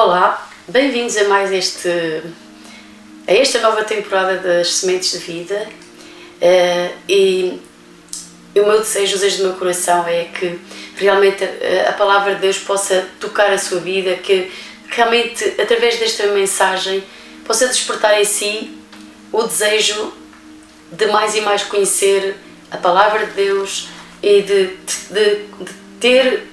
Olá, bem-vindos a mais este a esta nova temporada das Sementes de Vida. Uh, e o meu desejo, o desejo do meu coração é que realmente a, a palavra de Deus possa tocar a sua vida, que realmente através desta mensagem possa despertar em si o desejo de mais e mais conhecer a palavra de Deus e de, de, de ter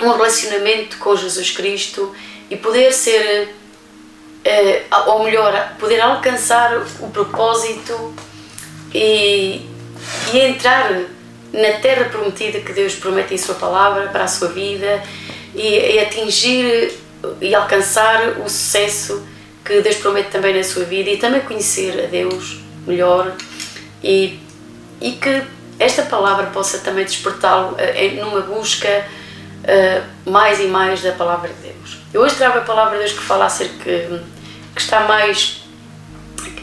um relacionamento com Jesus Cristo e poder ser, eh, ou melhor, poder alcançar o propósito e, e entrar na terra prometida que Deus promete em Sua palavra para a sua vida e, e atingir e alcançar o sucesso que Deus promete também na sua vida e também conhecer a Deus melhor e, e que esta palavra possa também despertá-lo uh, numa busca uh, mais e mais da palavra de Deus. Eu hoje trago a palavra de Deus que fala acerca que está mais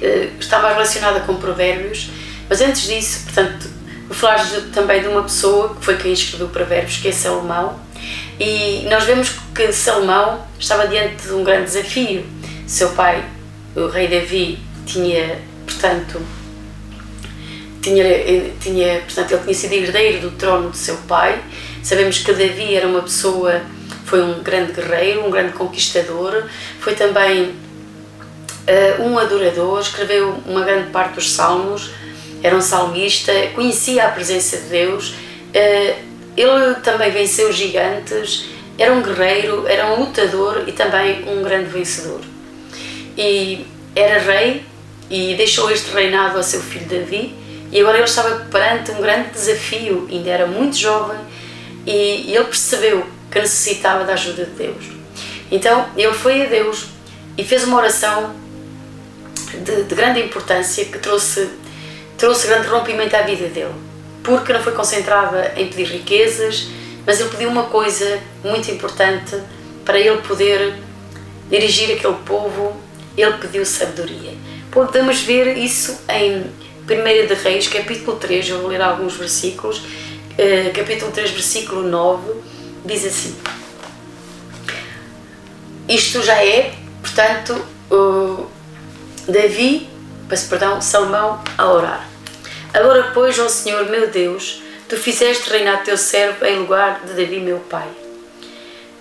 uh, está mais relacionada com provérbios, mas antes disso, portanto, vou falar também de uma pessoa que foi quem escreveu provérbios, que é Salomão, e nós vemos que Salomão estava diante de um grande desafio. Seu pai, o rei Davi, tinha, portanto, tinha, tinha, portanto, ele tinha sido herdeiro do trono de seu pai. Sabemos que Davi era uma pessoa, foi um grande guerreiro, um grande conquistador, foi também uh, um adorador, escreveu uma grande parte dos salmos, era um salmista, conhecia a presença de Deus. Uh, ele também venceu gigantes, era um guerreiro, era um lutador e também um grande vencedor. E era rei e deixou este reinado a seu filho Davi e agora ele estava perante um grande desafio, ainda era muito jovem e ele percebeu que necessitava da ajuda de Deus. Então ele foi a Deus e fez uma oração de, de grande importância que trouxe, trouxe grande rompimento à vida dele porque não foi concentrada em pedir riquezas, mas ele pediu uma coisa muito importante para ele poder dirigir aquele povo, ele pediu sabedoria. Podemos ver isso em 1 de Reis, capítulo 3, eu vou ler alguns versículos, eh, capítulo 3, versículo 9, diz assim: Isto já é, portanto, Davi, perdão, Salomão a orar. Agora, pois, ó Senhor meu Deus, tu fizeste reinar teu servo em lugar de Davi, meu pai.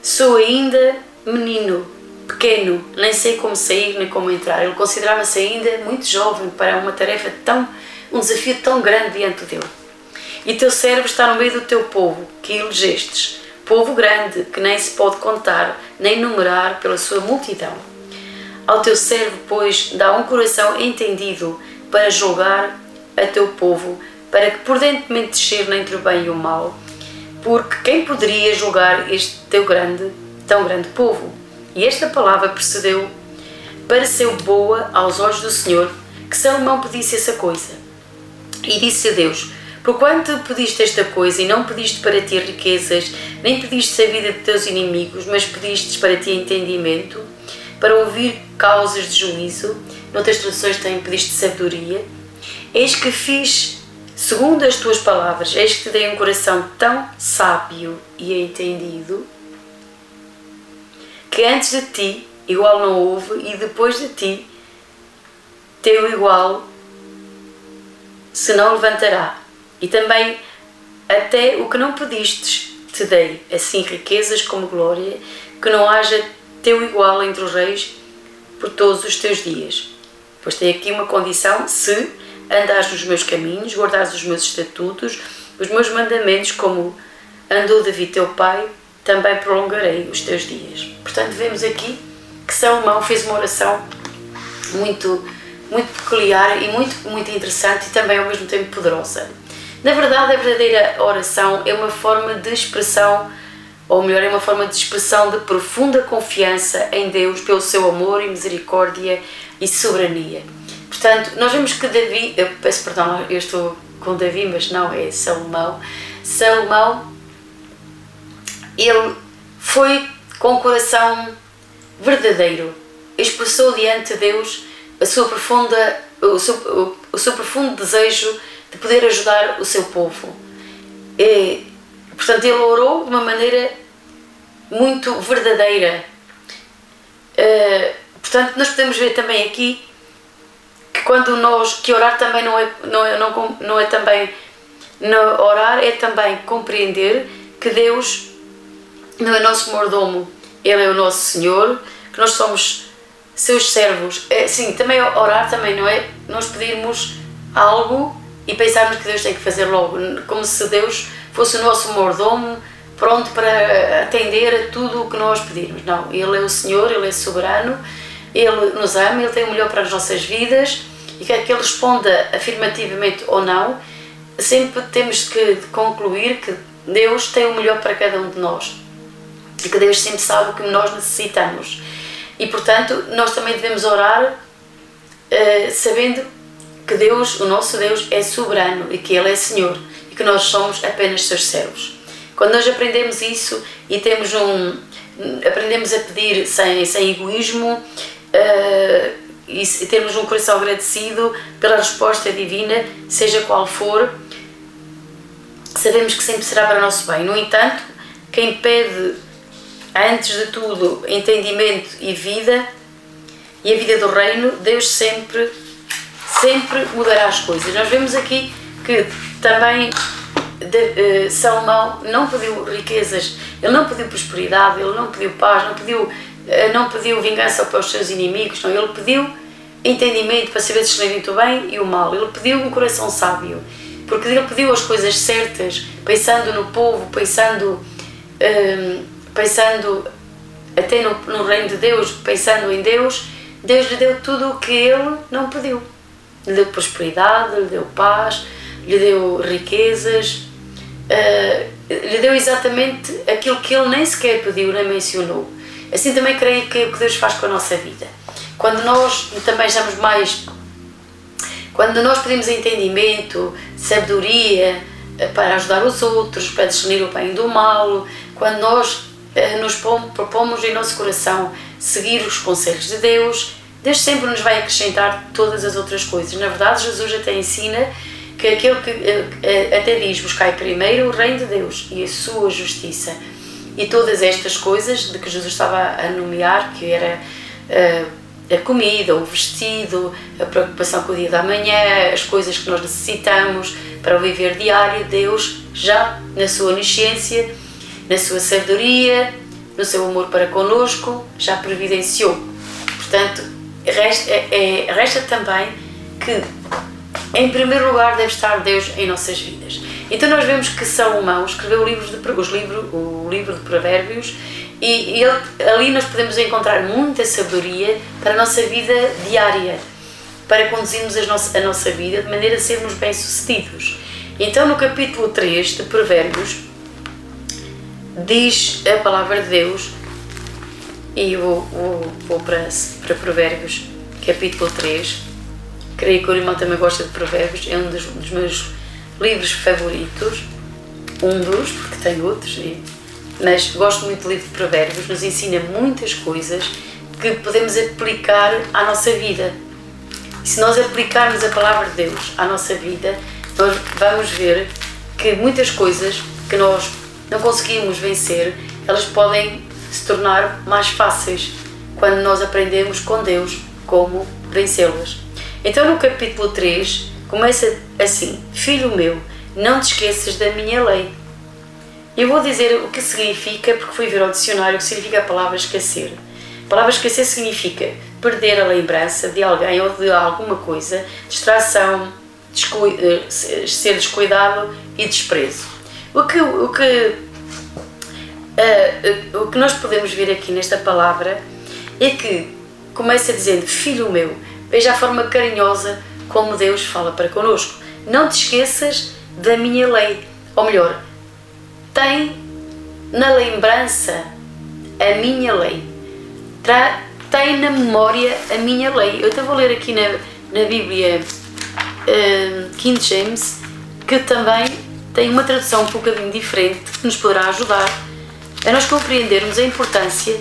Sou ainda menino, pequeno, nem sei como sair nem como entrar. Ele considerava-se ainda muito jovem para uma tarefa tão, um desafio tão grande diante dele. E teu servo está no meio do teu povo, que elegestes, povo grande, que nem se pode contar, nem numerar pela sua multidão. Ao teu servo, pois, dá um coração entendido para julgar a teu povo, para que prudentemente discerna entre o bem e o mal, porque quem poderia julgar este teu grande, tão grande povo? E esta palavra precedeu para ser boa aos olhos do Senhor, que Salomão pedisse essa coisa. E disse a Deus: Porquanto pediste esta coisa e não pediste para ti riquezas, nem pediste a vida de teus inimigos, mas pediste para ti entendimento, para ouvir causas de juízo, noutras traduções tem pediste sabedoria, Eis que fiz segundo as tuas palavras, eis que te dei um coração tão sábio e entendido que antes de ti igual não houve e depois de ti teu igual se não levantará. E também até o que não pedistes te dei, assim riquezas como glória, que não haja teu igual entre os reis por todos os teus dias. Pois tem aqui uma condição, se andares nos meus caminhos, guardares os meus estatutos, os meus mandamentos, como andou Davi teu pai, também prolongarei os teus dias. Portanto, vemos aqui que Salomão fez uma oração muito, muito peculiar e muito, muito interessante e também ao mesmo tempo poderosa. Na verdade, a verdadeira oração é uma forma de expressão, ou melhor, é uma forma de expressão de profunda confiança em Deus pelo seu amor e misericórdia e soberania. Portanto, nós vemos que Davi, eu peço perdão, eu estou com Davi, mas não é Salomão. Salomão, ele foi com o coração verdadeiro, expressou diante de Deus a sua profunda, o seu, o, o seu profundo desejo de poder ajudar o seu povo. E, portanto, ele orou de uma maneira muito verdadeira Uh, portanto, nós podemos ver também aqui que quando nós, que orar também não é, não é, não, não é também, não, orar é também compreender que Deus não é nosso mordomo, Ele é o nosso Senhor, que nós somos seus servos. É, sim, também orar também não é nós pedirmos algo e pensarmos que Deus tem que fazer logo, como se Deus fosse o nosso mordomo, pronto para atender a tudo o que nós pedirmos. Não, Ele é o Senhor, Ele é soberano, Ele nos ama, Ele tem o melhor para as nossas vidas e quer que Ele responda afirmativamente ou não, sempre temos que concluir que Deus tem o melhor para cada um de nós e que Deus sempre sabe o que nós necessitamos. E portanto, nós também devemos orar uh, sabendo que Deus, o nosso Deus, é soberano e que Ele é Senhor e que nós somos apenas seus servos. Quando nós aprendemos isso e temos um aprendemos a pedir sem, sem egoísmo uh, e, e temos um coração agradecido pela resposta divina, seja qual for, sabemos que sempre será para o nosso bem. No entanto, quem pede antes de tudo entendimento e vida e a vida do reino, Deus sempre sempre mudará as coisas. Nós vemos aqui que também de, uh, Salomão não pediu riquezas, ele não pediu prosperidade, ele não pediu paz, não pediu, uh, não pediu vingança para os seus inimigos, não, ele pediu entendimento para saber discernir o bem e o mal, ele pediu um coração sábio, porque ele pediu as coisas certas, pensando no povo, pensando, uh, pensando até no, no reino de Deus, pensando em Deus, Deus lhe deu tudo o que ele não pediu. Lhe deu prosperidade, lhe deu paz, lhe deu riquezas, uh, lhe deu exatamente aquilo que ele nem sequer pediu, nem mencionou. Assim também creio que é o que Deus faz com a nossa vida. Quando nós também estamos mais. Quando nós pedimos entendimento, sabedoria eh, para ajudar os outros, para discernir o bem do mal, quando nós eh, nos propomos em nosso coração seguir os conselhos de Deus, Deus sempre nos vai acrescentar todas as outras coisas. Na verdade, Jesus até ensina que aquele que eh, eh, até diz buscai primeiro o reino de Deus e a sua justiça e todas estas coisas de que Jesus estava a nomear que era uh, a comida, o vestido, a preocupação com o dia da manhã, as coisas que nós necessitamos para o viver diário, Deus já na sua onisciência, na sua sabedoria, no seu amor para conosco, já providenciou. Portanto, resta, é, é resta também que em primeiro lugar deve estar Deus em nossas vidas. Então nós vemos que Salomão escreveu livros de, os o livro de Provérbios e ele, ali nós podemos encontrar muita sabedoria para a nossa vida diária, para conduzirmos a nossa, a nossa vida de maneira a sermos bem-sucedidos. Então no capítulo 3 de Provérbios diz a palavra de Deus e vou, vou, vou para, para Provérbios capítulo 3 Creio que o irmão também gosta de provérbios, é um dos, dos meus livros favoritos, um dos, porque tem outros, mas gosto muito do livro de provérbios, nos ensina muitas coisas que podemos aplicar à nossa vida. E se nós aplicarmos a palavra de Deus à nossa vida, nós vamos ver que muitas coisas que nós não conseguimos vencer, elas podem se tornar mais fáceis quando nós aprendemos com Deus como vencê-las. Então, no capítulo 3, começa assim: Filho meu, não te esqueças da minha lei. Eu vou dizer o que significa, porque fui ver ao dicionário o que significa a palavra esquecer. A palavra esquecer significa perder a lembrança de alguém ou de alguma coisa, distração, descu eh, ser descuidado e desprezo. O que, o, que, uh, o que nós podemos ver aqui nesta palavra é que começa dizendo: Filho meu, Veja a forma carinhosa como Deus fala para connosco. Não te esqueças da minha lei. Ou melhor, tem na lembrança a minha lei. Tra tem na memória a minha lei. Eu estava a ler aqui na, na Bíblia uh, King James que também tem uma tradução um bocadinho diferente que nos poderá ajudar a nós compreendermos a importância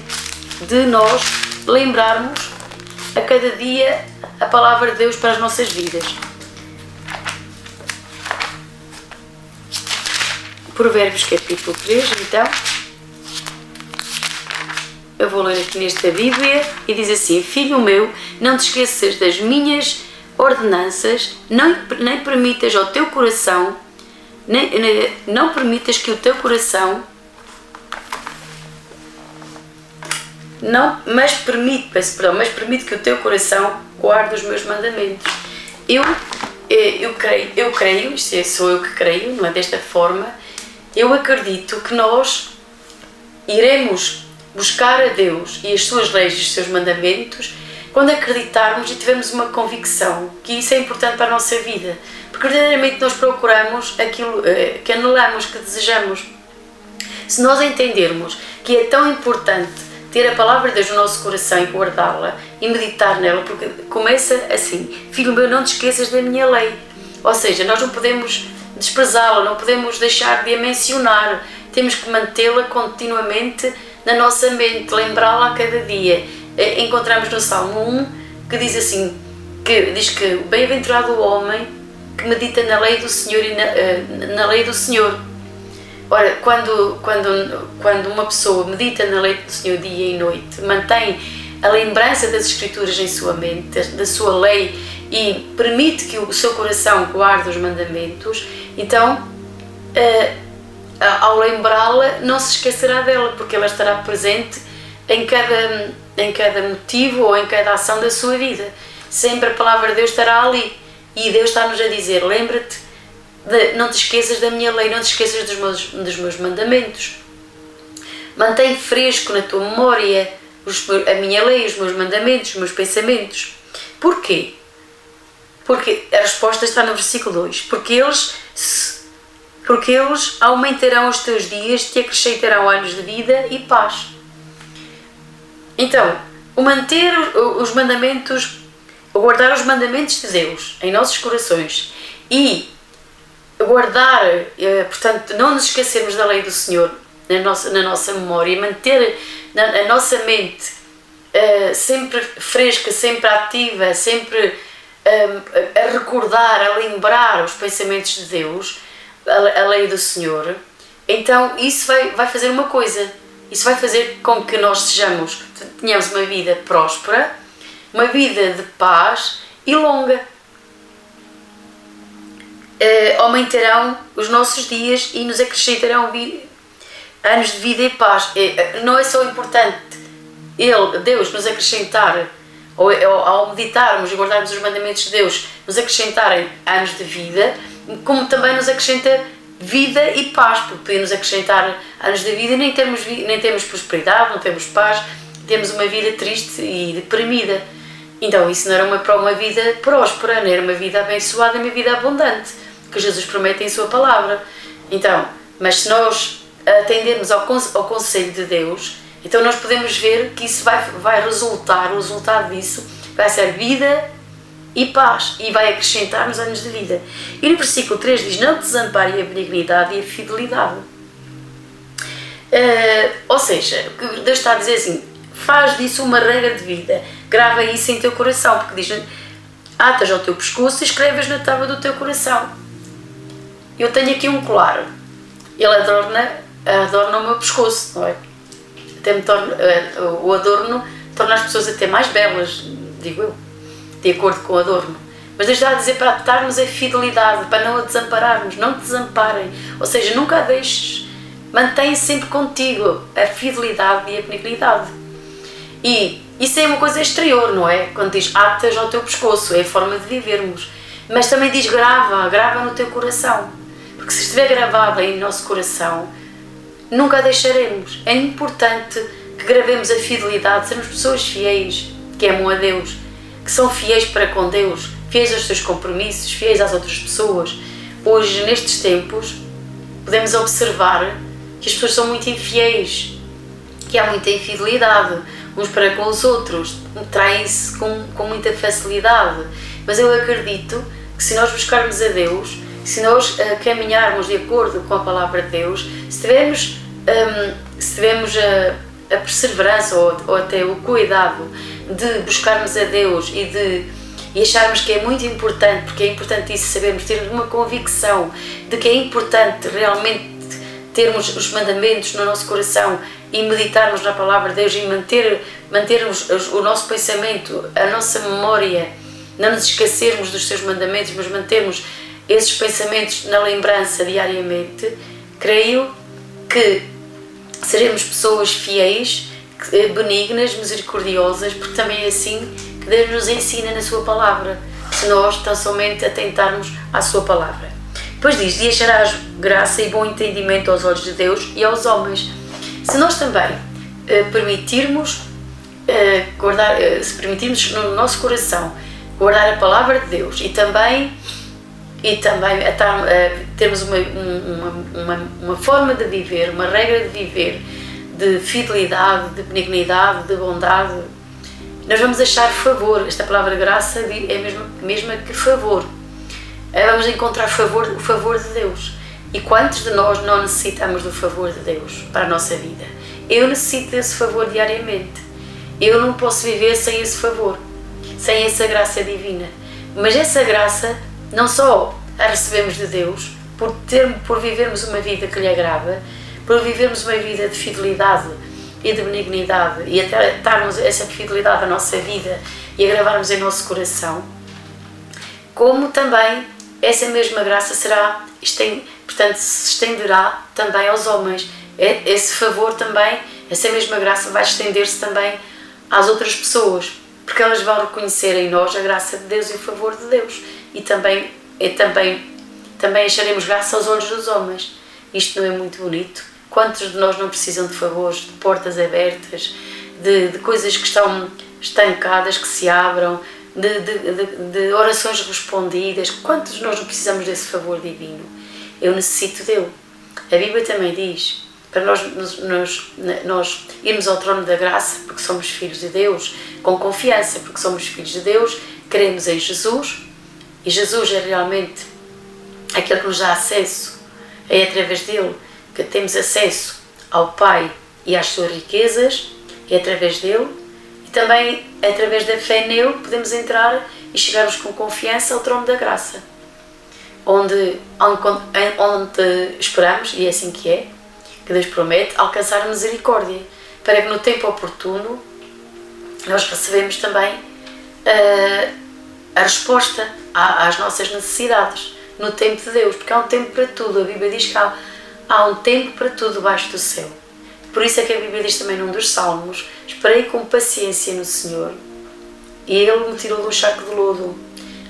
de nós lembrarmos a cada dia a palavra de Deus para as nossas vidas. Provérbios capítulo 3, então. eu vou ler aqui nesta Bíblia e diz assim: Filho meu, não te esqueças das minhas ordenanças, não, nem permitas ao teu coração, nem, nem, não permitas que o teu coração não, mas permite, peço perdão, mas permite que o teu coração guarde os meus mandamentos. Eu, eh, eu creio, eu creio, isto é, sou eu que creio, não é desta forma, eu acredito que nós iremos buscar a Deus e as suas leis e os seus mandamentos quando acreditarmos e tivermos uma convicção que isso é importante para a nossa vida. Porque verdadeiramente nós procuramos aquilo eh, que anelamos, que desejamos. Se nós entendermos que é tão importante ter a palavra de Deus no nosso coração e guardá-la e meditar nela, porque começa assim: Filho meu, não te esqueças da minha lei. Ou seja, nós não podemos desprezá-la, não podemos deixar de a mencionar, temos que mantê-la continuamente na nossa mente, lembrá-la a cada dia. Eh, encontramos no Salmo 1 que diz assim: que diz que bem-aventurado o homem que medita na lei do Senhor e na, eh, na lei do Senhor Ora, quando, quando, quando uma pessoa medita na lei do Senhor dia e noite, mantém a lembrança das Escrituras em sua mente, da sua lei e permite que o seu coração guarde os mandamentos, então, eh, ao lembrá-la, não se esquecerá dela, porque ela estará presente em cada, em cada motivo ou em cada ação da sua vida. Sempre a palavra de Deus estará ali e Deus está-nos a dizer: lembra-te de, não te esqueças da minha lei, não te esqueças dos meus, dos meus mandamentos. Mantém fresco na tua memória os, a minha lei, os meus mandamentos, os meus pensamentos. Porquê? Porque a resposta está no versículo 2. Porque eles, porque eles aumentarão os teus dias, te acrescentarão anos de vida e paz. Então, o manter os mandamentos, o guardar os mandamentos de Deus em nossos corações e guardar, eh, portanto, não nos esquecermos da lei do Senhor na nossa, na nossa memória, manter na, a nossa mente uh, sempre fresca, sempre ativa, sempre uh, a recordar, a lembrar os pensamentos de Deus, a, a, lei do Senhor, então isso vai, vai fazer uma coisa. Isso vai fazer com que nós sejamos, tenhamos uma vida próspera, uma vida de paz e longa uh, aumentarão os nossos dias e nos acrescentarão anos de vida e paz. Uh, não é só importante Ele, Deus, nos acrescentar, ou, ou ao meditarmos e guardarmos os mandamentos de Deus, nos acrescentarem anos de vida, como também nos acrescenta vida e paz, porque podemos acrescentar anos de vida e nem temos, nem temos prosperidade, não temos paz, temos uma vida triste e deprimida. Então isso não era uma, uma vida próspera, não era uma vida abençoada, uma vida abundante que Jesus promete em Sua palavra. Então, mas se nós atendermos ao, ao conselho de Deus, então nós podemos ver que isso vai, vai resultar, o resultado disso vai ser vida e paz e vai acrescentar nos anos de vida. E no versículo 3 diz: Não desampare a benignidade e a fidelidade. Uh, ou seja, Deus está a dizer assim: faz disso uma regra de vida, grava isso em teu coração, porque diz: atas ao teu pescoço e escreves na tábua do teu coração. Eu tenho aqui um colar. Ele adorna, adorna o meu pescoço, não é? Até me torna, eh, o adorno torna as pessoas até mais belas, digo eu, de acordo com o adorno. Mas está a dizer para atarmos a fidelidade, para não a desampararmos, não te desamparem. Ou seja, nunca a deixes. Mantém sempre contigo a fidelidade e a benignidade. E isso é uma coisa exterior, não é? Quando diz atas ao teu pescoço, é a forma de vivermos. Mas também diz grava, grava no teu coração. Porque se estiver gravada em nosso coração, nunca a deixaremos. É importante que gravemos a fidelidade, sermos pessoas fiéis, que amam a Deus, que são fiéis para com Deus, fiéis aos seus compromissos, fiéis às outras pessoas. Hoje, nestes tempos, podemos observar que as pessoas são muito infiéis, que há muita infidelidade uns para com os outros, traem-se com, com muita facilidade. Mas eu acredito que se nós buscarmos a Deus, se nós uh, caminharmos de acordo com a palavra de Deus, se tivermos, um, se tivermos a, a perseverança ou, ou, até o cuidado de buscarmos a Deus e de e acharmos que é muito importante, porque é importante isso sabermos, ter uma convicção de que é importante realmente termos os mandamentos no nosso coração e meditarmos na palavra de Deus e manter, mantermos o nosso pensamento, a nossa memória, não nos esquecermos dos seus mandamentos, mas mantermos esses pensamentos na lembrança diariamente, creio que seremos pessoas fiéis, benignas, misericordiosas, porque também é assim que Deus nos ensina na Sua palavra, se nós tão somente atentarmos à Sua palavra. Depois diz: E acharás graça e bom entendimento aos olhos de Deus e aos homens. Se nós também uh, permitirmos uh, guardar, uh, se permitirmos no nosso coração guardar a palavra de Deus e também e também atar, termos uma, uma, uma, uma forma de viver, uma regra de viver de fidelidade, de benignidade, de bondade, nós vamos achar favor. Esta palavra graça é a mesma, mesma que favor. Vamos encontrar favor, o favor de Deus. E quantos de nós não necessitamos do favor de Deus para a nossa vida? Eu necessito desse favor diariamente. Eu não posso viver sem esse favor, sem essa graça divina. Mas essa graça não só a recebemos de Deus, por, ter, por vivermos uma vida que lhe agrada, por vivermos uma vida de fidelidade e de benignidade e até darmos essa fidelidade à nossa vida e agravarmos em nosso coração, como também essa mesma graça será, portanto, se estenderá também aos homens. Esse favor também, essa mesma graça vai estender-se também às outras pessoas, porque elas vão reconhecer em nós a graça de Deus e o favor de Deus e também, e também, também acharemos graça aos olhos dos homens. Isto não é muito bonito? Quantos de nós não precisam de favores, de portas abertas, de, de coisas que estão estancadas, que se abram, de, de, de, orações respondidas? Quantos de nós não precisamos desse favor divino? Eu necessito dele. A Bíblia também diz para nós, nós, nós irmos ao trono da graça, porque somos filhos de Deus, com confiança, porque somos filhos de Deus, cremos em Jesus e Jesus é realmente aquele que nos dá acesso, é através dele que temos acesso ao Pai e às suas riquezas, é através dele, e também através da fé nele podemos entrar e chegarmos com confiança ao trono da graça, onde, onde esperamos, e é assim que é, que Deus promete, alcançar a misericórdia, para que no tempo oportuno nós recebemos também uh, a resposta às nossas necessidades no tempo de Deus, porque há um tempo para tudo. A Bíblia diz que há há um tempo para tudo debaixo do céu. Por isso é que a Bíblia diz também num dos salmos: Esperei com paciência no Senhor e Ele me tirou do charco de lodo.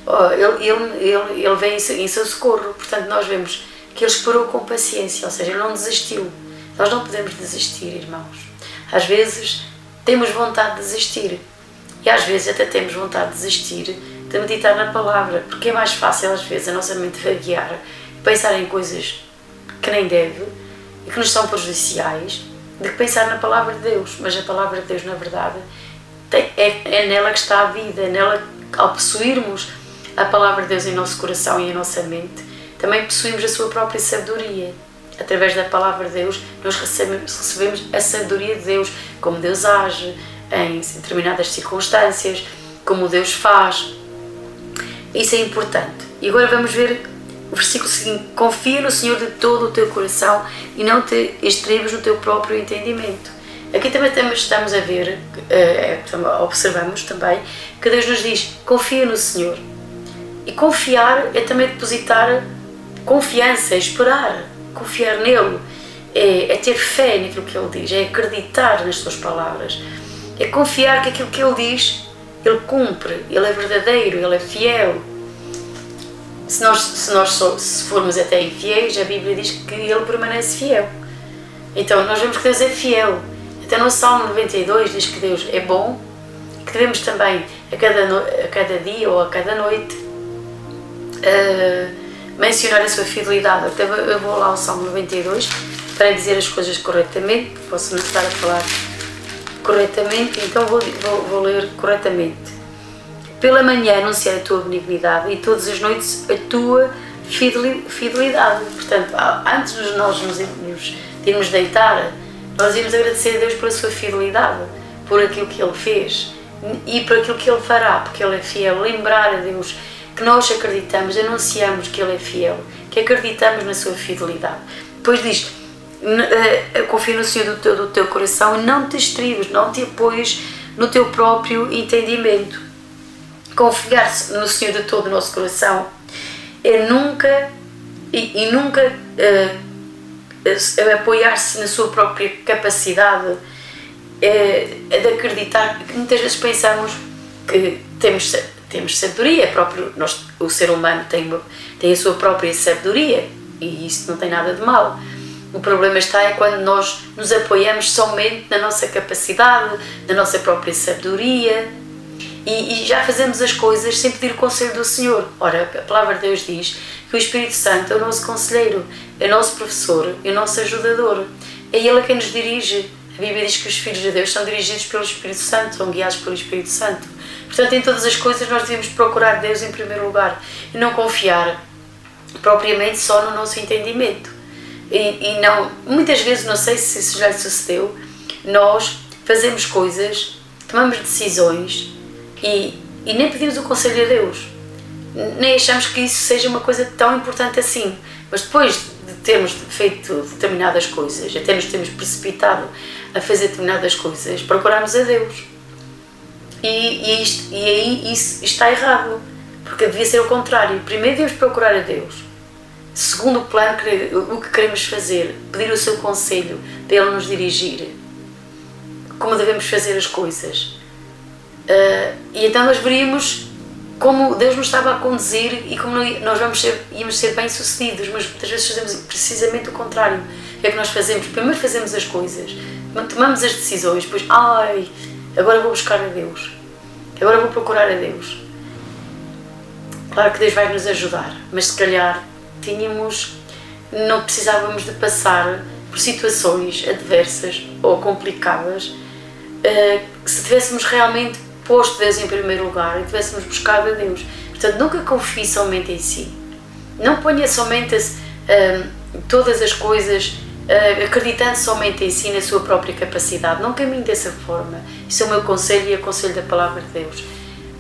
Oh, ele, ele, ele, ele vem em seu socorro. Portanto, nós vemos que Ele esperou com paciência, ou seja, Ele não desistiu. Nós não podemos desistir, irmãos. Às vezes temos vontade de desistir e às vezes até temos vontade de desistir de meditar na palavra, porque é mais fácil às vezes a nossa mente vaguear, pensar em coisas que nem deve e que nos são prejudiciais, de pensar na palavra de Deus. Mas a palavra de Deus, na verdade, tem, é, é nela que está a vida, é nela, ao possuirmos a palavra de Deus em nosso coração e em nossa mente, também possuímos a sua própria sabedoria. Através da palavra de Deus, nós recebemos a sabedoria de Deus, como Deus age em determinadas circunstâncias, como Deus faz. Isso é importante. E agora vamos ver o versículo seguinte: Confia no Senhor de todo o teu coração e não te estribes no teu próprio entendimento. Aqui também estamos a ver, eh, observamos também, que Deus nos diz: confia no Senhor. E confiar é também depositar confiança, é esperar, confiar nele, é, é ter fé naquilo que ele diz, é acreditar nas suas palavras, é confiar que aquilo que ele diz, ele cumpre, ele é verdadeiro, ele é fiel se nós, se nós se formos até infiéis, a Bíblia diz que Ele permanece fiel. Então nós vemos que Deus é fiel. Até no Salmo 92 diz que Deus é bom, que devemos também a cada, no, a cada dia ou a cada noite uh, mencionar a sua fidelidade. Então eu vou lá ao Salmo 92 para dizer as coisas corretamente, posso não estar a falar corretamente, então vou, vou, vou ler corretamente. Pela manhã anunciar a tua benignidade e todas as noites a tua fidelidade. Portanto, antes de nós nos de irmos deitar, nós irmos agradecer a Deus pela sua fidelidade, por aquilo que Ele fez e por aquilo que Ele fará, porque Ele é fiel. Lembrar a Deus que nós acreditamos, anunciamos que Ele é fiel, que acreditamos na sua fidelidade. Depois diz: confia no Senhor do teu, do teu coração e não te estribes, não te apoies no teu próprio entendimento. Confiar no Senhor de todo o nosso coração é nunca e, e nunca uh, apoiar-se na sua própria capacidade é, é de acreditar muitas vezes pensamos que temos temos sabedoria próprio nós o ser humano tem tem a sua própria sabedoria e isso não tem nada de mal o problema está é quando nós nos apoiamos somente na nossa capacidade na nossa própria sabedoria e, e já fazemos as coisas sem pedir o conselho do Senhor ora a palavra de Deus diz que o Espírito Santo é o nosso conselheiro é o nosso professor é o nosso ajudador é Ele quem nos dirige a Bíblia diz que os filhos de Deus são dirigidos pelo Espírito Santo, são guiados pelo Espírito Santo. Portanto, em todas as coisas nós devemos procurar Deus em primeiro lugar e não confiar propriamente só no nosso entendimento. E, e não, muitas vezes, não sei se isso já sucedeu, nós fazemos coisas, tomamos decisões e, e nem pedimos o conselho a Deus. Nem achamos que isso seja uma coisa tão importante assim. Mas depois de termos feito determinadas coisas, até nos termos precipitado a fazer determinadas coisas, procuramos a Deus. E, e, isto, e aí isso está errado, porque devia ser o contrário. Primeiro devemos procurar a Deus. Segundo plano, o que queremos fazer, pedir o seu conselho para Ele nos dirigir. Como devemos fazer as coisas. Uh, e então nós veríamos como Deus nos estava a conduzir e como nós vamos ser, íamos ser bem-sucedidos, mas muitas vezes fazemos precisamente o contrário. O que é que nós fazemos? Primeiro fazemos as coisas, tomamos as decisões, depois, ai, agora vou buscar a Deus, agora vou procurar a Deus. Claro que Deus vai nos ajudar, mas se calhar tínhamos, não precisávamos de passar por situações adversas ou complicadas uh, se tivéssemos realmente posto Deus em primeiro lugar e tivéssemos buscado a Deus. Portanto, nunca confie somente em si. Não ponha somente uh, todas as coisas uh, acreditando somente em si, na sua própria capacidade. Não caminhe dessa forma. Isso é o meu conselho e é o conselho da palavra de Deus.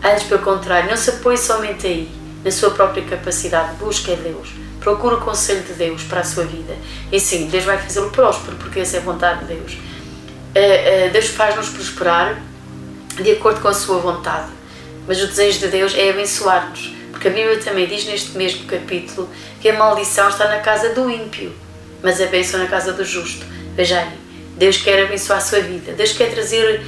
Antes, pelo contrário, não se apoie somente aí, na sua própria capacidade. Busque a Deus. Procure o conselho de Deus para a sua vida. E sim, Deus vai fazê-lo próspero, porque essa é a vontade de Deus. Uh, Deus faz-nos prosperar de acordo com a sua vontade. Mas o desejo de Deus é abençoar-nos, porque a Bíblia também diz neste mesmo capítulo que a maldição está na casa do ímpio, mas a bênção na casa do justo. Veja aí, Deus quer abençoar a sua vida, Deus quer trazer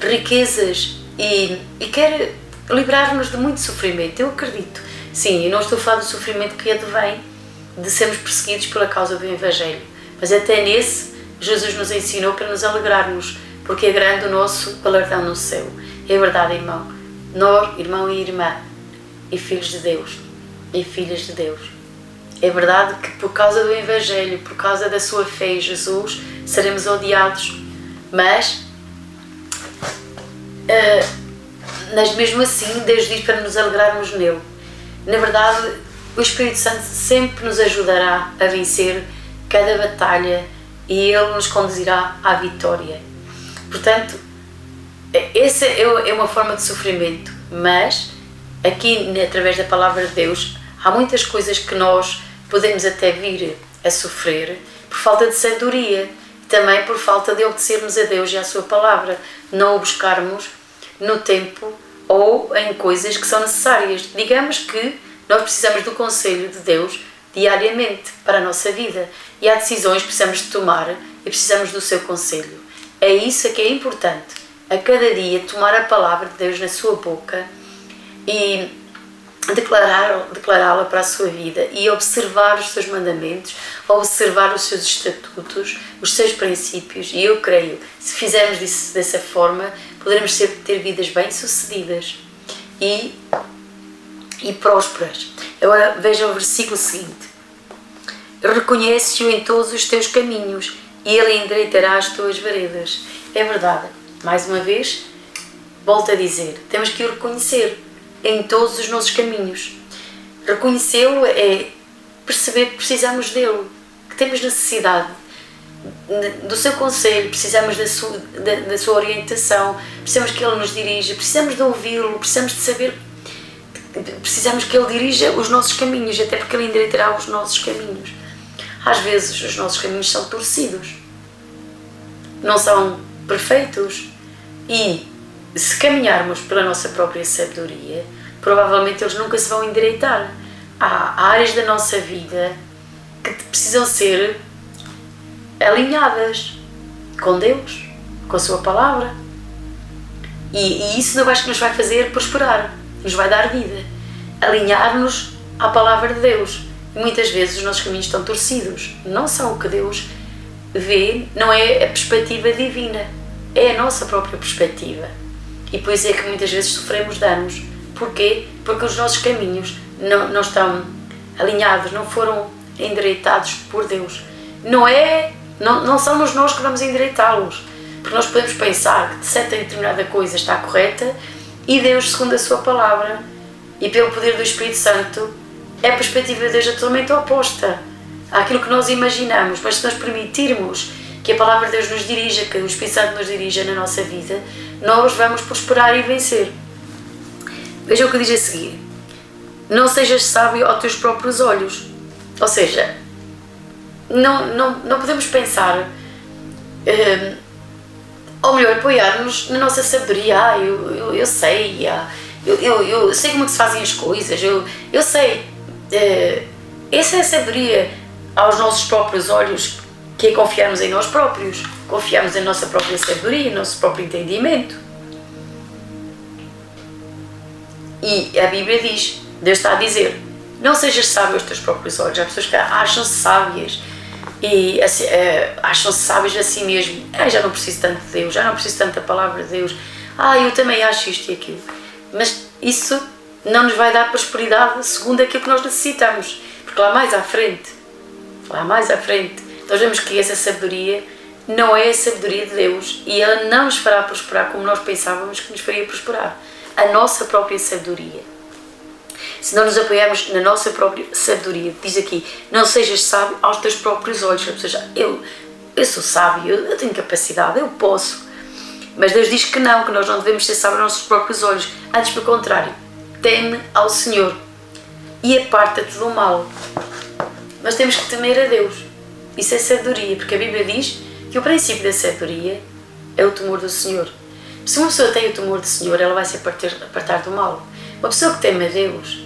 riquezas e, e quer livrar-nos de muito sofrimento. Eu acredito. Sim, eu não estou a falar do sofrimento que advém de sermos perseguidos pela causa do Evangelho, mas até nesse Jesus nos ensinou para nos alegrarmos porque é grande o nosso galardão no céu. É verdade, irmão. Nós, irmão e irmã, e filhos de Deus, e filhas de Deus. É verdade que por causa do Evangelho, por causa da sua fé em Jesus, seremos odiados, mas, uh, mas mesmo assim, Deus diz para nos alegrarmos nele. Na verdade, o Espírito Santo sempre nos ajudará a vencer cada batalha e ele nos conduzirá à vitória. Portanto, essa é, é uma forma de sofrimento, mas aqui, através da palavra de Deus, há muitas coisas que nós podemos até vir a sofrer por falta de sabedoria, também por falta de obedecermos a Deus e à Sua palavra, não o buscarmos no tempo ou em coisas que são necessárias. Digamos que nós precisamos do conselho de Deus diariamente para a nossa vida e há decisões que precisamos de tomar e precisamos do seu conselho. É isso que é importante. A cada dia tomar a palavra de Deus na sua boca e declará-la declará para a sua vida e observar os seus mandamentos, observar os seus estatutos, os seus princípios. E eu creio, se fizermos isso dessa forma, poderemos ter vidas bem-sucedidas e, e prósperas. Agora veja o versículo seguinte: Reconhece-o em todos os teus caminhos e Ele endireitará as tuas veredas. É verdade. Mais uma vez, volto a dizer, temos que o reconhecer em todos os nossos caminhos. Reconhecê-lo é perceber que precisamos dele, que temos necessidade do seu conselho, precisamos da sua, da, da sua orientação, precisamos que ele nos dirija, precisamos de ouvi-lo, precisamos de saber, precisamos que ele dirija os nossos caminhos, até porque ele endireitará os nossos caminhos. às vezes os nossos caminhos são torcidos, não são perfeitos e se caminharmos pela nossa própria sabedoria, provavelmente eles nunca se vão endireitar. Há áreas da nossa vida que precisam ser alinhadas com Deus, com a Sua palavra. E, e isso não acho que nos vai fazer prosperar, nos vai dar vida. Alinhar-nos à palavra de Deus. E muitas vezes os nossos caminhos estão torcidos. Não são o que Deus vê, não é a perspectiva divina, é a nossa própria perspectiva. E por isso é que muitas vezes sofremos danos. Porquê? Porque os nossos caminhos não, não estão alinhados, não foram endireitados por Deus. Não é, não, não somos nós que vamos endireitá-los. Porque nós podemos pensar que certa determinada coisa está correta e Deus, segundo a sua palavra e pelo poder do Espírito Santo, é a perspectiva de Deus é totalmente oposta àquilo que nós imaginamos. Mas se nós permitirmos que a palavra de Deus nos dirija, que o Espírito Santo nos dirija na nossa vida, nós vamos prosperar e vencer. Veja o que diz a seguir: Não sejas sábio aos teus próprios olhos. Ou seja, não, não, não podemos pensar, um, ou melhor, apoiar-nos na nossa sabedoria. Ah, eu, eu, eu sei, ah, eu, eu, eu sei como é que se fazem as coisas, eu, eu sei. Uh, essa é a sabedoria aos nossos próprios olhos, que é confiarmos em nós próprios, confiarmos em nossa própria sabedoria, nosso próprio entendimento. E a Bíblia diz, Deus está a dizer, não sejas sábio aos teus próprios olhos. Há pessoas que acham-se sábias e assim, uh, acham-se sábias a si mesmo. Ah, já não preciso tanto de Deus, já não preciso tanto da palavra de Deus. Ah, eu também acho isto e aquilo. Mas isso não nos vai dar prosperidade segundo aquilo que nós necessitamos. Porque lá mais à frente, lá mais à frente, nós vemos que essa sabedoria não é a sabedoria de Deus e ela não nos fará prosperar como nós pensávamos que nos faria prosperar. A nossa própria sabedoria se não nos apoiarmos na nossa própria sabedoria. Diz aqui: não sejas sábio aos teus próprios olhos. Ou seja, eu, eu sou sábio, eu, eu tenho capacidade, eu posso. Mas Deus diz que não, que nós não devemos ser sábios aos nossos próprios olhos. Antes, pelo contrário, teme ao Senhor e aparta-te do mal. Nós temos que temer a Deus. Isso é sabedoria, porque a Bíblia diz que o princípio da sabedoria é o temor do Senhor. Se uma pessoa tem o temor do Senhor, ela vai se apartar, apartar do mal. Uma pessoa que teme a Deus,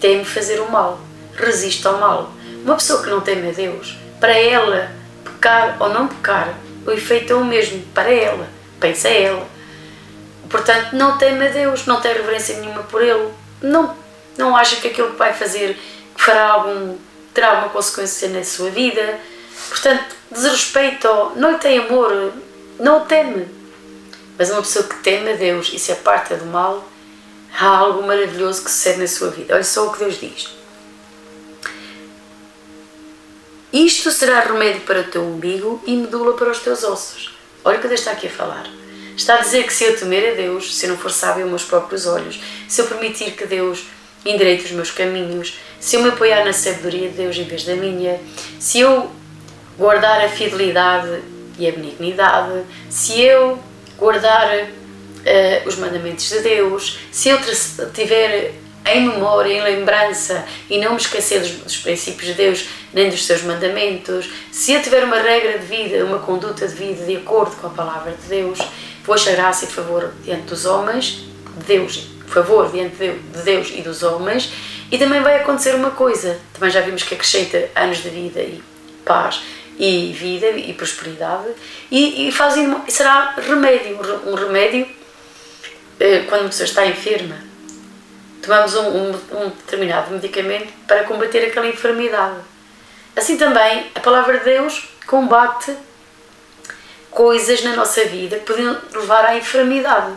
teme fazer o mal, resiste ao mal. Uma pessoa que não teme a Deus, para ela, pecar ou não pecar, o efeito é o mesmo para ela, pensa ela. Portanto, não teme a Deus, não tem reverência nenhuma por Ele, não, não acha que aquilo que vai fazer fará algum, terá alguma consequência na sua vida. Portanto, desrespeito, não lhe tem amor, não o teme. Mas uma pessoa que teme a Deus e se aparta do mal, há algo maravilhoso que sucede na sua vida. Olha só o que Deus diz. Isto será remédio para o teu umbigo e medula para os teus ossos. Olha o que Deus está aqui a falar. Está a dizer que se eu temer a Deus, se eu não for sábio aos meus próprios olhos, se eu permitir que Deus endireite os meus caminhos, se eu me apoiar na sabedoria de Deus em vez da minha, se eu guardar a fidelidade e a benignidade, se eu guardar uh, os mandamentos de Deus, se eu tiver em memória, em lembrança e não me esquecer dos, dos, princípios de Deus nem dos seus mandamentos, se eu tiver uma regra de vida, uma conduta de vida de acordo com a palavra de Deus, vou achar graça e favor diante dos homens, de Deus, favor diante de Deus e dos homens, e também vai acontecer uma coisa, também já vimos que acrescenta anos de vida e paz e vida e prosperidade, e, e será remédio, um remédio quando uma pessoa está enferma, tomamos um, um, um, determinado medicamento para combater aquela enfermidade. Assim também, a palavra de Deus combate coisas na nossa vida que podem levar à enfermidade.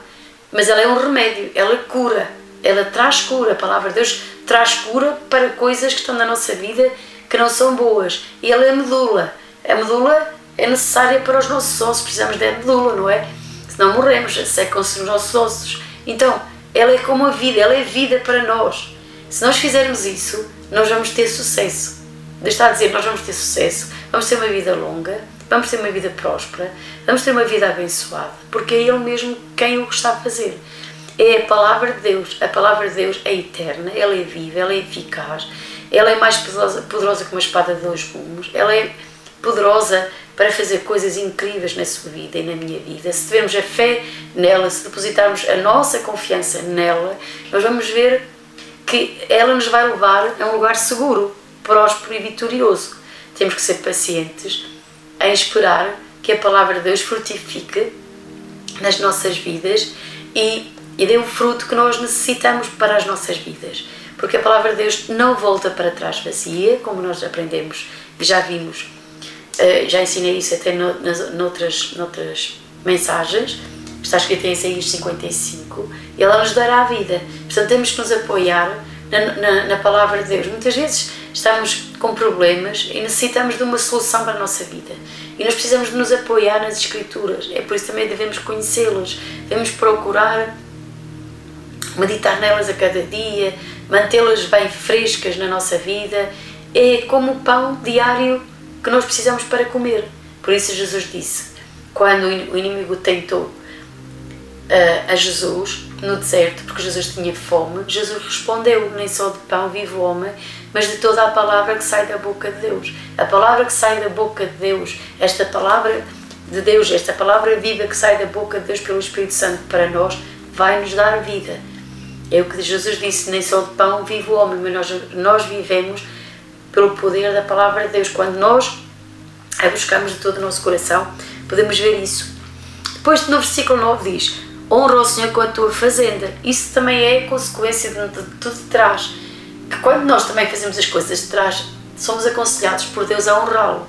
Mas ela é um remédio, ela cura, ela traz cura. A palavra de Deus traz cura para coisas que estão na nossa vida que não são boas. E ela é a medula. A medula é necessária para os nossos ossos, precisamos da medula, não é? Senão morremos, secam-se os nossos ossos. Então, ela é como a vida, ela é vida para nós. Se nós fizermos isso, nós vamos ter sucesso. Deus está a dizer, nós vamos ter sucesso, vamos ter uma vida longa, vamos ter uma vida próspera, vamos ter uma vida abençoada, porque é Ele mesmo quem o está a fazer. É a palavra de Deus. A palavra de Deus é eterna, ela é viva, ela é eficaz, ela é mais poderosa, poderosa que uma espada de dois gumes, ela é poderosa para fazer coisas incríveis na sua vida e na minha vida. Se tivermos a fé nela, se depositarmos a nossa confiança nela, nós vamos ver que ela nos vai levar a um lugar seguro, próspero e vitorioso. Temos que ser pacientes em esperar que a palavra de Deus frutifique nas nossas vidas e, e dê o fruto que nós necessitamos para as nossas vidas. Porque a palavra de Deus não volta para trás vazia, como nós aprendemos e já vimos eh, já ensinei isso até no, nas, noutras, noutras mensagens, está escrito em Isaías 55, e ela nos dará a vida. Portanto, temos que nos apoiar na, na, na, palavra de Deus. Muitas vezes estamos com problemas e necessitamos de uma solução para a nossa vida. E nós precisamos de nos apoiar nas Escrituras. É por isso também devemos conhecê-las, devemos procurar meditar nelas a cada dia, mantê-las bem frescas na nossa vida. É como o pão diário que nós precisamos para comer. Por isso Jesus disse, quando o inimigo tentou uh, a Jesus no deserto, porque Jesus tinha fome, Jesus respondeu, nem só de pão vive o homem, mas de toda a palavra que sai da boca de Deus. A palavra que sai da boca de Deus, esta palavra de Deus, esta palavra viva que sai da boca de Deus pelo Espírito Santo para nós, vai nos dar vida. É o que Jesus disse, nem só de pão vive o homem, mas nós, nós vivemos pelo poder da palavra de Deus. Quando nós a buscamos de todo o nosso coração, podemos ver isso. Depois no versículo 9 diz: Honra o Senhor com a tua fazenda. Isso também é consequência de tudo de trás. Que quando nós também fazemos as coisas de trás, somos aconselhados por Deus a honrá-lo.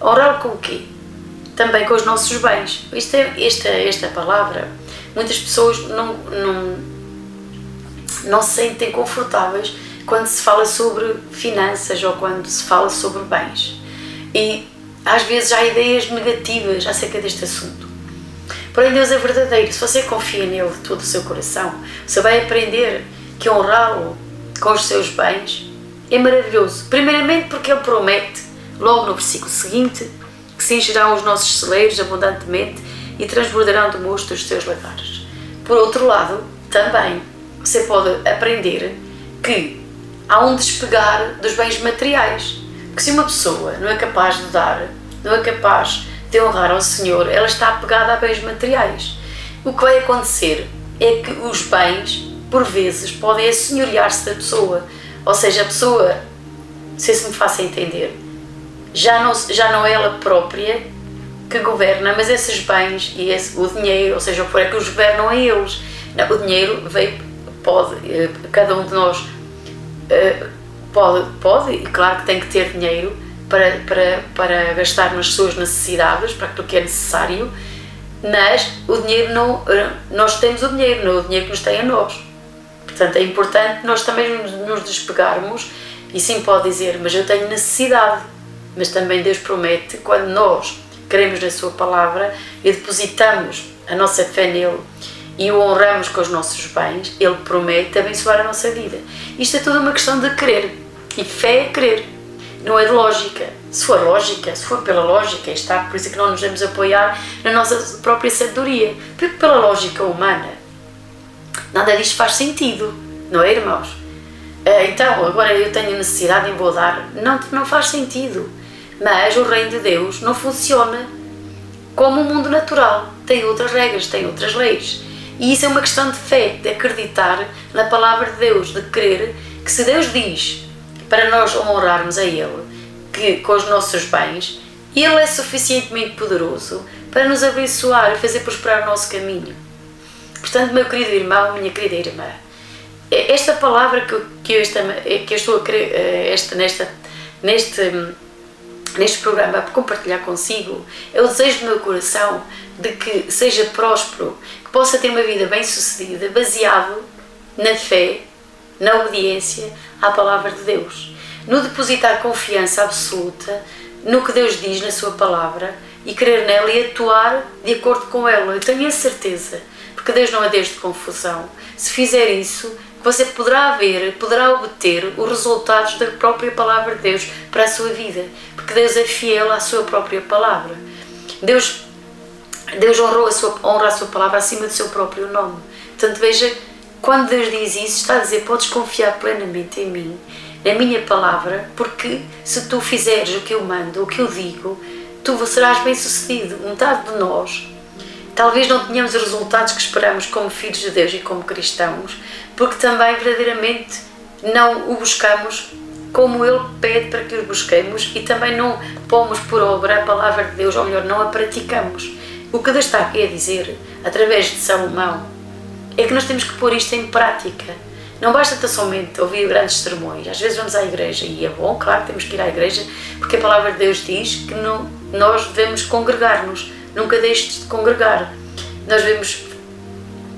Honrá-lo com o quê? Também com os nossos bens. Isto é, esta, esta palavra, muitas pessoas não, não, não se sentem confortáveis quando se fala sobre finanças ou quando se fala sobre bens. E às vezes há ideias negativas acerca deste assunto. Porém, Deus é verdadeiro. Se você confia nele de todo o seu coração, você vai aprender que honrá-lo com os seus bens é maravilhoso. Primeiramente, porque ele promete, logo no versículo seguinte, que se encherão os nossos celeiros abundantemente e transbordarão de mosto os seus lagares. Por outro lado, também você pode aprender que há um despegar dos bens materiais. Porque se uma pessoa não é capaz de dar, não é capaz de honrar ao Senhor, ela está apegada a bens materiais. O que vai acontecer é que os bens, por vezes, podem assenhorear-se da pessoa. Ou seja, a pessoa, não sei se me faça entender, já não, já não é ela própria que governa, mas esses bens e esse, o dinheiro, ou seja, o que é que os governam a eles. o dinheiro veio, pode, eh, cada um de nós eh, pode, pode, e claro que tem que ter dinheiro para, para, para gastar nas suas necessidades, para aquilo que é necessário, mas o dinheiro não, eh, nós temos o dinheiro, não é o dinheiro que nos tem a nós. Portanto, é importante nós também nos despegarmos e sim pode dizer, mas eu tenho necessidade. Mas também Deus promete, quando nós queremos na Sua palavra e depositamos a nossa fé nele e o honramos com os nossos bens, Ele promete abençoar a nossa vida. Isto é tudo uma questão de querer. E fé é querer. Não é de lógica. Se for lógica, se for pela lógica, está. Por isso é que não nos devemos apoiar na nossa própria sabedoria. Porque pela lógica humana, nada disto faz sentido. Não é, irmãos? Eh, então, agora eu tenho necessidade em vou dar. Não, não faz sentido. Mas o reino de Deus não funciona como o mundo natural. Tem outras regras, tem outras leis. E isso é uma questão de fé, de acreditar na palavra de Deus, de crer que se Deus diz para nós honrarmos a Ele, que com os nossos bens, Ele é suficientemente poderoso para nos abençoar e fazer prosperar o nosso caminho. Portanto, meu querido irmão, minha querida irmã, esta palavra que, que, eu, esta, que eu estou a querer, eh, esta, nesta, neste, neste programa a compartilhar consigo é o desejo do meu coração de que seja próspero, possa ter uma vida bem sucedida, baseado na fé, na obediência à palavra de Deus, no depositar confiança absoluta no que Deus diz na Sua palavra e crer nela e atuar de acordo com ela. Eu tenho a certeza, porque Deus não é Deus de confusão. Se fizer isso, você poderá ver, poderá obter os resultados da própria palavra de Deus para a sua vida, porque Deus é fiel à sua própria palavra. Deus Deus honrou a sua, honra a sua palavra acima do seu próprio nome. Portanto, veja quando Deus diz isso, está a dizer: podes confiar plenamente em mim, na minha palavra, porque se tu fizeres o que eu mando, o que eu digo, tu serás bem sucedido. Metade de nós, talvez não tenhamos os resultados que esperamos como filhos de Deus e como cristãos, porque também verdadeiramente não o buscamos como Ele pede para que o busquemos e também não pomos por obra a palavra de Deus, ou melhor, não a praticamos. O que Deus está aqui a dizer, através de Salomão, é que nós temos que pôr isto em prática. Não basta ter somente ouvir grandes sermões. Às vezes vamos à igreja e é bom, claro, temos que ir à igreja, porque a palavra de Deus diz que não, nós devemos congregar-nos. Nunca deixes de congregar. Nós devemos,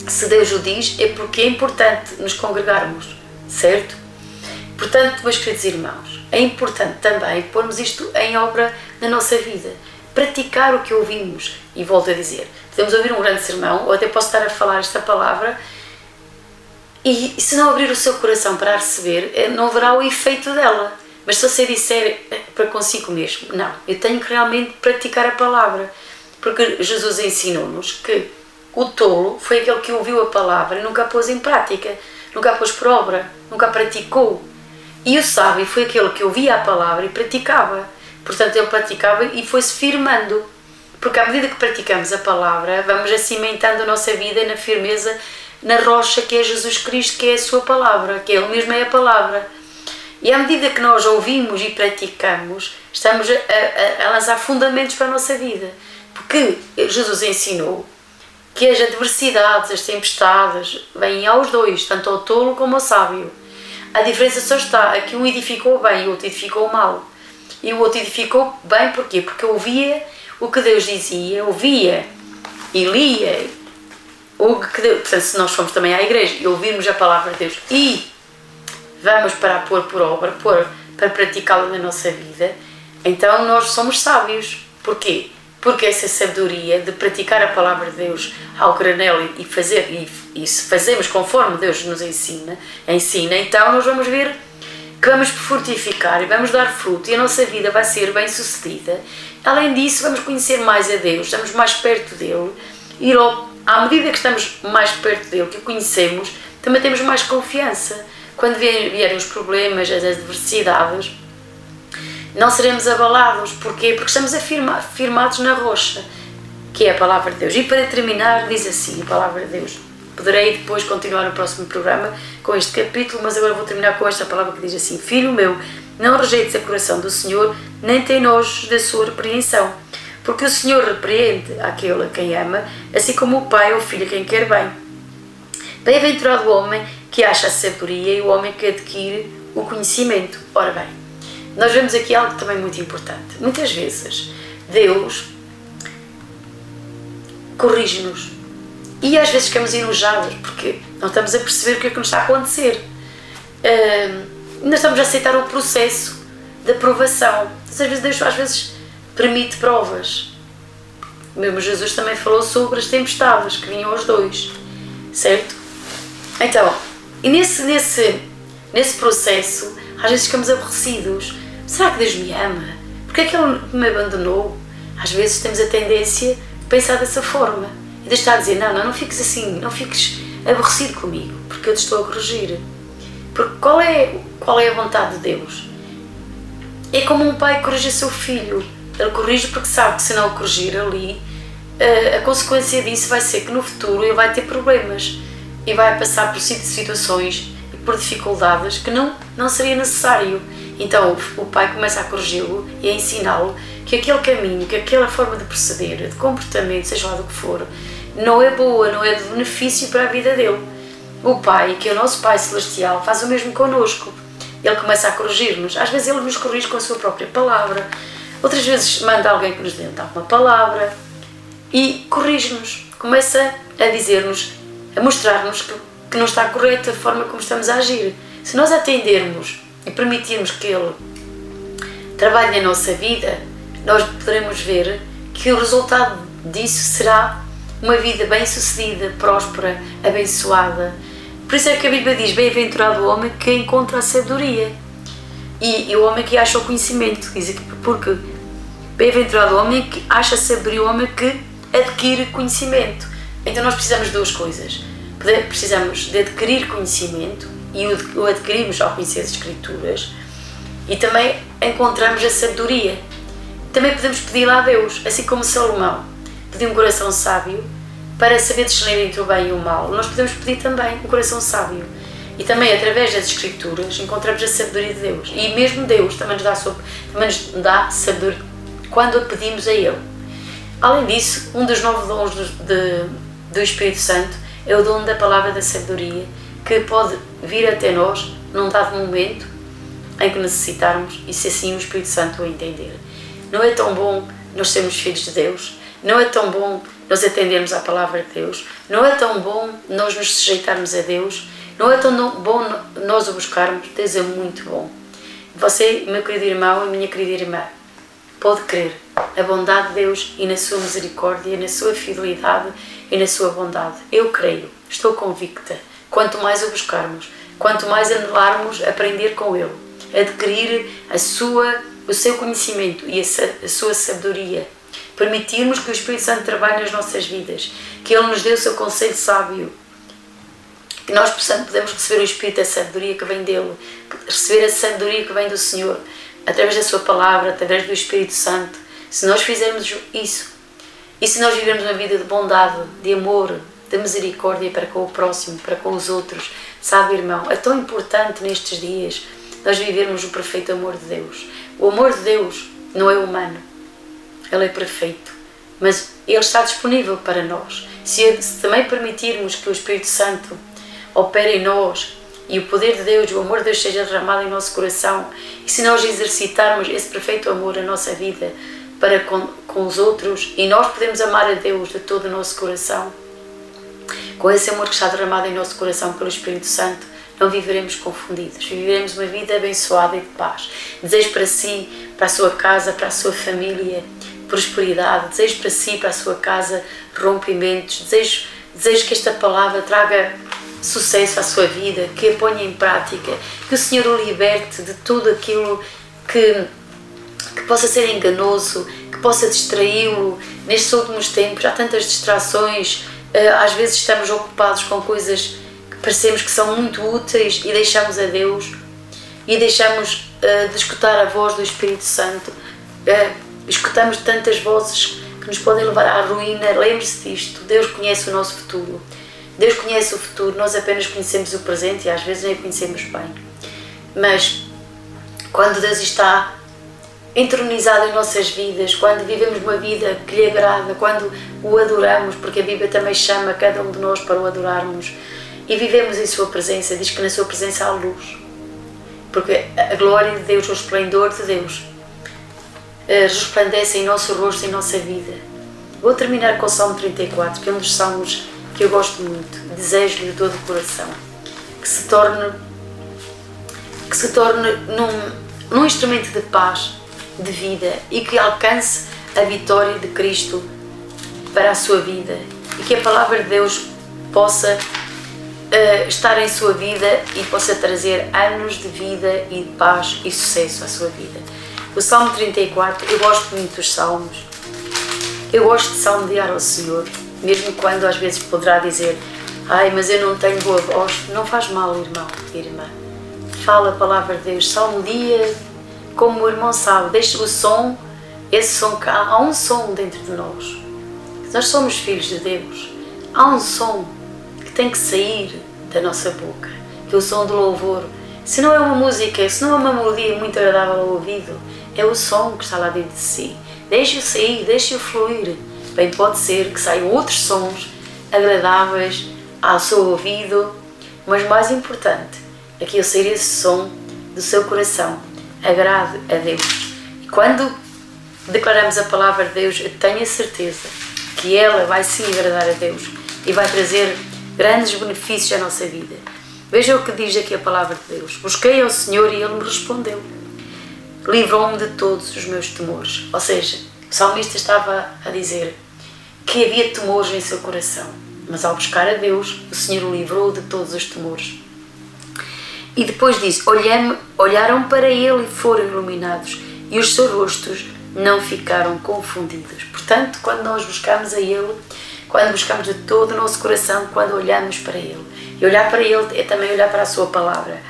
se Deus o diz, é porque é importante nos congregarmos, certo? Portanto, meus queridos irmãos, é importante também pormos isto em obra na nossa vida. Praticar o que ouvimos. E volto a dizer, podemos ouvir um grande sermão, ou até posso estar a falar esta palavra, e se não abrir o seu coração para a receber, eh, não haverá o efeito dela. Mas se você disser eh, para consigo mesmo, não, eu tenho que realmente praticar a palavra. Porque Jesus ensinou-nos que o tolo foi aquele que ouviu a palavra e nunca a pôs em prática, nunca a pôs por obra, nunca a praticou. E o sábio foi aquele que ouvia a palavra e praticava. Portanto, ele praticava e foi-se firmando. Porque à medida que praticamos a palavra, vamos acimentando a nossa vida na firmeza, na rocha que é Jesus Cristo, que é a sua palavra, que Ele mesmo é a palavra. E à medida que nós ouvimos e praticamos, estamos a, a, a lançar fundamentos para a nossa vida. Porque Jesus ensinou que as adversidades, as tempestades, vêm aos dois, tanto ao tolo como ao sábio. A diferença só está que um edificou bem e o outro edificou mal. E o outro edificou bem porquê? Porque ouvia o que Deus dizia, ouvia e lia o que Deus, portanto, se nós formos também à igreja e ouvirmos a palavra de Deus e vamos para a pôr por obra, pôr para praticá-la na nossa vida, então nós somos sábios. Porquê? Porque essa sabedoria de praticar a palavra de Deus ao granel e fazer e, e se fazemos conforme Deus nos ensina, ensina, então nós vamos ver que vamos frutificar e vamos dar fruto e a nossa vida vai ser bem sucedida. Além disso, vamos conhecer mais a Deus, estamos mais perto dele e logo, à medida que estamos mais perto dele, que o conhecemos, também temos mais confiança. Quando vierem os problemas, as adversidades, não seremos abalados. Porquê? Porque estamos afirma, firmados na rocha, que é a palavra de Deus. E para terminar, diz assim a palavra de Deus. Poderei depois continuar no próximo programa com este capítulo, mas agora vou terminar com esta palavra que diz assim: Filho meu, não rejeites a coração do Senhor, nem tem nojo da sua repreensão. Porque o Senhor repreende aquele a quem ama, assim como o pai ou o filho a quem quer bem. Bem-aventurado o homem que acha a sabedoria e o homem que adquire o conhecimento. Ora bem, nós vemos aqui algo também muito importante. Muitas vezes Deus corrige-nos e às vezes ficamos enojados porque não estamos a perceber o que é que nos está a acontecer. Uh, nós estamos a aceitar o processo de aprovação. Às vezes Deus às vezes permite provas. Mesmo Jesus também falou sobre as tempestades que vinham aos dois, certo? Então, e nesse, nesse, nesse processo, às vezes ficamos aborrecidos Será que Deus me ama? Porquê é que Ele me abandonou? Às vezes temos a tendência de pensar dessa forma. E Deus está a dizer: não, não, não fiques assim, não fiques aborrecido comigo, porque eu te estou a corrigir. Porque qual é, qual é a vontade de Deus? É como um pai corrige seu filho. Ele corrige porque sabe que se não o corrigir ali, a, a consequência disso vai ser que no futuro ele vai ter problemas e vai passar por situações e por dificuldades que não, não seria necessário. Então o pai começa a corrigi-lo e a ensiná-lo que aquele caminho, que aquela forma de proceder, de comportamento, seja lá do que for, não é boa, não é de benefício para a vida dele. O Pai, que é o nosso Pai Celestial, faz o mesmo connosco. Ele começa a corrigir-nos. Às vezes ele nos corrige com a sua própria palavra, outras vezes manda alguém que nos dê uma palavra e corrige-nos. Começa a dizer-nos, a mostrar-nos que, que não está correta a forma como estamos a agir. Se nós atendermos e permitirmos que Ele trabalhe na nossa vida, nós poderemos ver que o resultado disso será uma vida bem-sucedida, próspera, abençoada. Por isso é que a Bíblia diz: Bem-aventurado o homem que encontra a sabedoria e, e o homem que acha o conhecimento. Diz aqui, porque bem-aventurado o homem que acha sabedoria, o homem que adquire conhecimento. Então nós precisamos de duas coisas: precisamos de adquirir conhecimento e o adquirimos ao conhecer as Escrituras e também encontramos a sabedoria. Também podemos pedir lá a Deus, assim como Salomão pediu um coração sábio para saber discernir entre o bem e o mal. Nós podemos pedir também um coração sábio. E também através das Escrituras encontramos a sabedoria de Deus. E mesmo Deus também nos dá, também nos dá sabedoria quando a pedimos a Ele. Além disso, um dos nove dons do, de, do Espírito Santo é o dom da palavra da sabedoria, que pode vir até nós num dado momento em que necessitarmos e se assim o Espírito Santo o entender. Não é tão bom nós sermos filhos de Deus, não é tão bom nós atendermos à palavra de Deus, não é tão bom nós nos sujeitarmos a Deus, não é tão bom nós o buscarmos, Deus é muito bom. Você, meu querido irmão e minha querida irmã, pode crer na bondade de Deus e na sua misericórdia, na sua fidelidade e na sua bondade. Eu creio, estou convicta. Quanto mais o buscarmos, quanto mais anelarmos aprender com Ele, adquirir a sua, o seu conhecimento e a, a sua sabedoria, permitirmos que o Espírito Santo trabalhe nas nossas vidas, que Ele nos dê o seu conselho sábio, que nós possamos, podemos receber o Espírito, a sabedoria que vem dele, receber a sabedoria que vem do Senhor, através da Sua palavra, através do Espírito Santo. Se nós fizermos isso, e se nós vivermos uma vida de bondade, de amor, de misericórdia para com o próximo, para com os outros, sabe, irmão, é tão importante nestes dias nós vivermos o perfeito amor de Deus. O amor de Deus não é humano, ele é perfeito, mas ele está disponível para nós. Se, se também permitirmos que o Espírito Santo opere em nós e o poder de Deus, o amor de Deus seja derramado em nosso coração, e se nós exercitarmos esse perfeito amor na nossa vida para com, com os outros, e nós podemos amar a Deus de todo o nosso coração, com esse amor que está derramado em nosso coração pelo Espírito Santo, não viveremos confundidos, viveremos uma vida abençoada e de paz. Desejo para si, para a sua casa, para a sua família, prosperidade. Desejo para si, para a sua casa, rompimentos. Desejo, desejo que esta palavra traga sucesso à sua vida, que a ponha em prática, que o Senhor o liberte de tudo aquilo que, que possa ser enganoso, que possa distraí-lo nestes últimos tempos. Há tantas distrações, eh, às vezes estamos ocupados com coisas que parecemos que são muito úteis e deixamos a Deus e deixamos uh, de escutar a voz do Espírito Santo. Escutamos tantas vozes que nos podem levar à ruína. Lembre-se disto: Deus conhece o nosso futuro. Deus conhece o futuro, nós apenas conhecemos o presente e às vezes nem conhecemos bem. Mas quando Deus está entronizado em nossas vidas, quando vivemos uma vida que lhe agrada, quando o adoramos, porque a Bíblia também chama cada um de nós para o adorarmos, e vivemos em Sua presença, diz que na Sua presença há luz. Porque a glória de Deus, o esplendor de Deus, resplandece em nosso rosto, em nossa vida. Vou terminar com o Salmo 34, que é um dos salmos que eu gosto muito, desejo-lhe de todo o coração, que se torne, que se torne num, num instrumento de paz, de vida e que alcance a vitória de Cristo para a sua vida e que a palavra de Deus possa uh, estar em sua vida e possa trazer anos de vida e de paz e sucesso à sua vida. O Salmo 34, eu gosto muito dos salmos, eu gosto de salmodiar ao Senhor mesmo quando às vezes poderá dizer ai, mas eu não tenho boa voz, não faz mal, irmão, irmã. Fala a palavra de Deus, só um dia, como o irmão sabe, deixa o som, esse som cá, há um som dentro de nós. Nós somos filhos de Deus. Há um som que tem que sair da nossa boca, que é o som do louvor. Se não é uma música, se não é uma melodia muito agradável ao ouvido, é o som que está lá dentro de si. Deixe-o sair, deixe-o fluir Bem, pode ser que saiam outros sons agradáveis ao seu ouvido, mas mais importante é que eu sair esse som do seu coração, agrade a Deus. E quando declaramos a palavra de Deus, eu tenho a certeza que ela vai sim agradar a Deus e vai trazer grandes benefícios à nossa vida. Veja o que diz aqui a palavra de Deus. Busquei ao Senhor e Ele me respondeu. Livrou-me de todos os meus temores. Ou seja, o salmista estava a dizer: que havia temores em seu coração, mas ao buscar a Deus, o Senhor o livrou de todos os temores. E depois disse: olharam para ele e foram iluminados, e os seus rostos não ficaram confundidos. Portanto, quando nós buscamos a Ele, quando buscamos de todo o nosso coração, quando olhamos para Ele. E olhar para Ele é também olhar para a Sua palavra.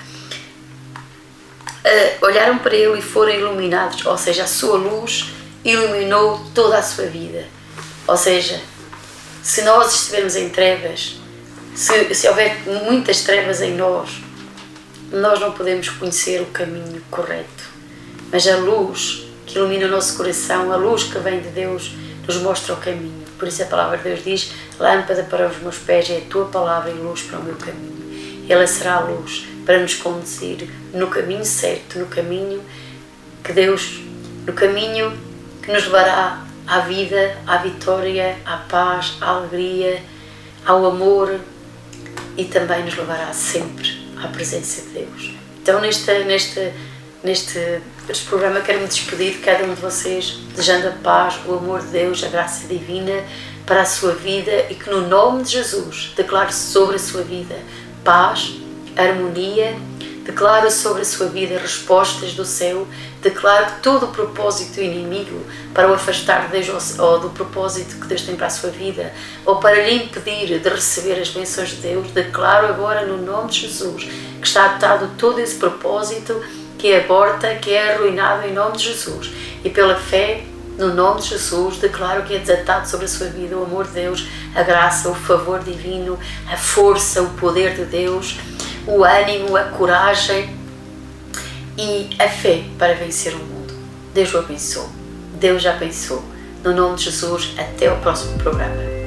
Uh, olharam para Ele e foram iluminados, ou seja, a Sua luz iluminou toda a sua vida. Ou seja, se nós estivermos em trevas, se, se houver muitas trevas em nós, nós não podemos conhecer o caminho correto. Mas a luz que ilumina o nosso coração, a luz que vem de Deus, nos mostra o caminho. Por isso a palavra de Deus diz: Lâmpada para os meus pés é a tua palavra e luz para o meu caminho. Ela será a luz para nos conduzir no caminho certo, no caminho que Deus, no caminho que nos levará à vida, à vitória, à paz, à alegria, ao amor e também nos levará sempre à presença de Deus. Então, neste, neste, neste, neste programa, quero me despedir de cada um de vocês, desejando a paz, o amor de Deus, a graça divina para a sua vida e que, no nome de Jesus, declare sobre a sua vida paz, harmonia Declaro sobre a sua vida respostas do céu. Declaro que todo o propósito inimigo para o afastar de Deus ou do propósito que Deus tem para a sua vida ou para lhe impedir de receber as bênçãos de Deus, declaro agora no nome de Jesus que está atado todo esse propósito que é aborta, que é arruinado em nome de Jesus. E pela fé no nome de Jesus, declaro que é desatado sobre a sua vida o amor de Deus, a graça, o favor divino, a força, o poder de Deus o ânimo, a coragem e a fé para vencer o mundo. Deus o abençoe. Deus já pensou. No nome de Jesus, até o próximo programa.